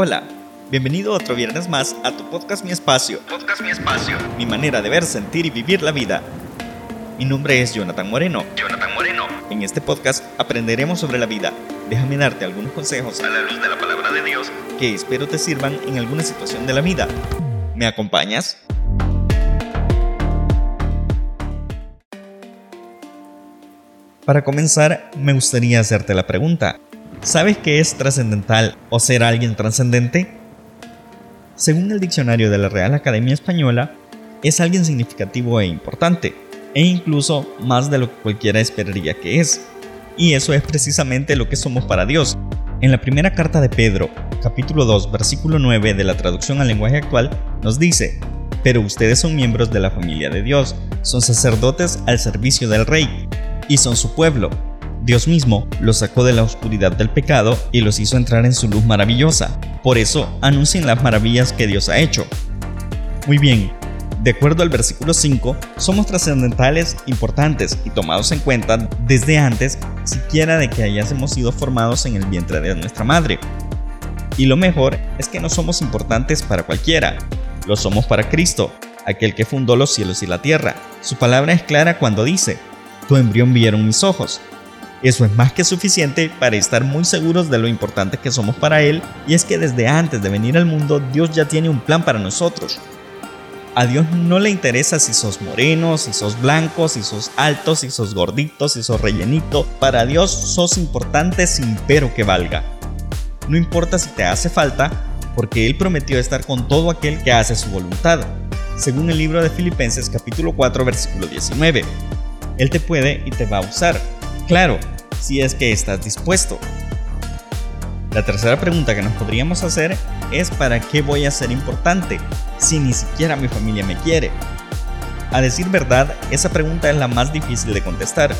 Hola, bienvenido otro viernes más a tu podcast Mi Espacio. Podcast Mi Espacio. Mi manera de ver, sentir y vivir la vida. Mi nombre es Jonathan Moreno. Jonathan Moreno. En este podcast aprenderemos sobre la vida. Déjame darte algunos consejos a la luz de la palabra de Dios que espero te sirvan en alguna situación de la vida. ¿Me acompañas? Para comenzar, me gustaría hacerte la pregunta. ¿Sabes qué es trascendental o ser alguien trascendente? Según el diccionario de la Real Academia Española, es alguien significativo e importante, e incluso más de lo que cualquiera esperaría que es. Y eso es precisamente lo que somos para Dios. En la primera carta de Pedro, capítulo 2, versículo 9 de la traducción al lenguaje actual, nos dice, pero ustedes son miembros de la familia de Dios, son sacerdotes al servicio del Rey, y son su pueblo, Dios mismo los sacó de la oscuridad del pecado y los hizo entrar en su luz maravillosa. Por eso anuncien las maravillas que Dios ha hecho. Muy bien, de acuerdo al versículo 5, somos trascendentales, importantes y tomados en cuenta desde antes siquiera de que hayásemos sido formados en el vientre de nuestra madre. Y lo mejor es que no somos importantes para cualquiera, lo somos para Cristo, aquel que fundó los cielos y la tierra. Su palabra es clara cuando dice, tu embrión vieron mis ojos, eso es más que suficiente para estar muy seguros de lo importante que somos para Él y es que desde antes de venir al mundo Dios ya tiene un plan para nosotros. A Dios no le interesa si sos moreno, si sos blanco, si sos alto, si sos gordito, si sos rellenito. Para Dios sos importante sin pero que valga. No importa si te hace falta, porque Él prometió estar con todo aquel que hace su voluntad, según el libro de Filipenses capítulo 4 versículo 19. Él te puede y te va a usar, Claro, si es que estás dispuesto. La tercera pregunta que nos podríamos hacer es ¿para qué voy a ser importante si ni siquiera mi familia me quiere? A decir verdad, esa pregunta es la más difícil de contestar.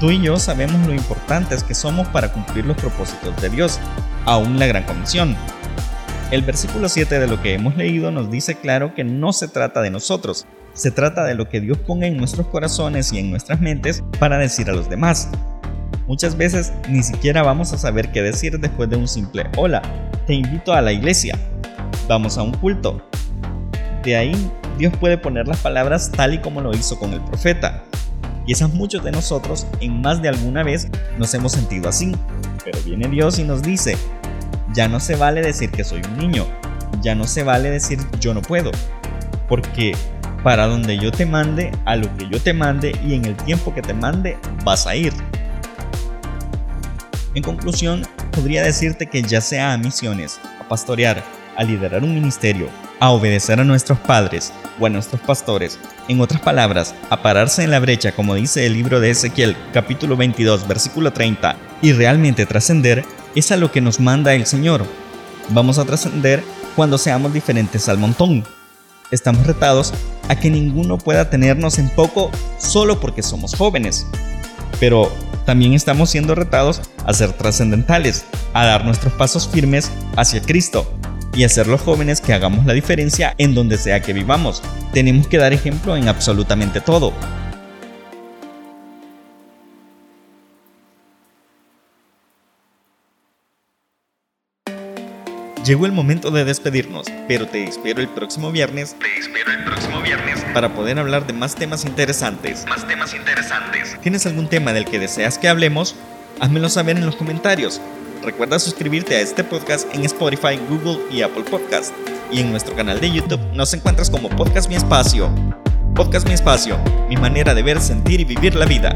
Tú y yo sabemos lo importantes que somos para cumplir los propósitos de Dios, aún la gran comisión. El versículo 7 de lo que hemos leído nos dice claro que no se trata de nosotros, se trata de lo que Dios ponga en nuestros corazones y en nuestras mentes para decir a los demás. Muchas veces ni siquiera vamos a saber qué decir después de un simple hola, te invito a la iglesia, vamos a un culto. De ahí Dios puede poner las palabras tal y como lo hizo con el profeta. Quizás muchos de nosotros en más de alguna vez nos hemos sentido así, pero viene Dios y nos dice, ya no se vale decir que soy un niño, ya no se vale decir yo no puedo, porque para donde yo te mande, a lo que yo te mande y en el tiempo que te mande, vas a ir. En conclusión, podría decirte que ya sea a misiones, a pastorear, a liderar un ministerio, a obedecer a nuestros padres o a nuestros pastores, en otras palabras, a pararse en la brecha como dice el libro de Ezequiel capítulo 22 versículo 30 y realmente trascender, es a lo que nos manda el Señor. Vamos a trascender cuando seamos diferentes al montón, estamos retados a que ninguno pueda tenernos en poco solo porque somos jóvenes. Pero también estamos siendo retados a ser trascendentales, a dar nuestros pasos firmes hacia Cristo y a ser los jóvenes que hagamos la diferencia en donde sea que vivamos. Tenemos que dar ejemplo en absolutamente todo. Llegó el momento de despedirnos, pero te espero el próximo viernes. Te espero el próximo viernes para poder hablar de más temas interesantes. Más temas interesantes. ¿Tienes algún tema del que deseas que hablemos? Házmelo saber en los comentarios. Recuerda suscribirte a este podcast en Spotify, Google y Apple Podcast. Y en nuestro canal de YouTube nos encuentras como Podcast Mi Espacio. Podcast Mi Espacio, mi manera de ver, sentir y vivir la vida.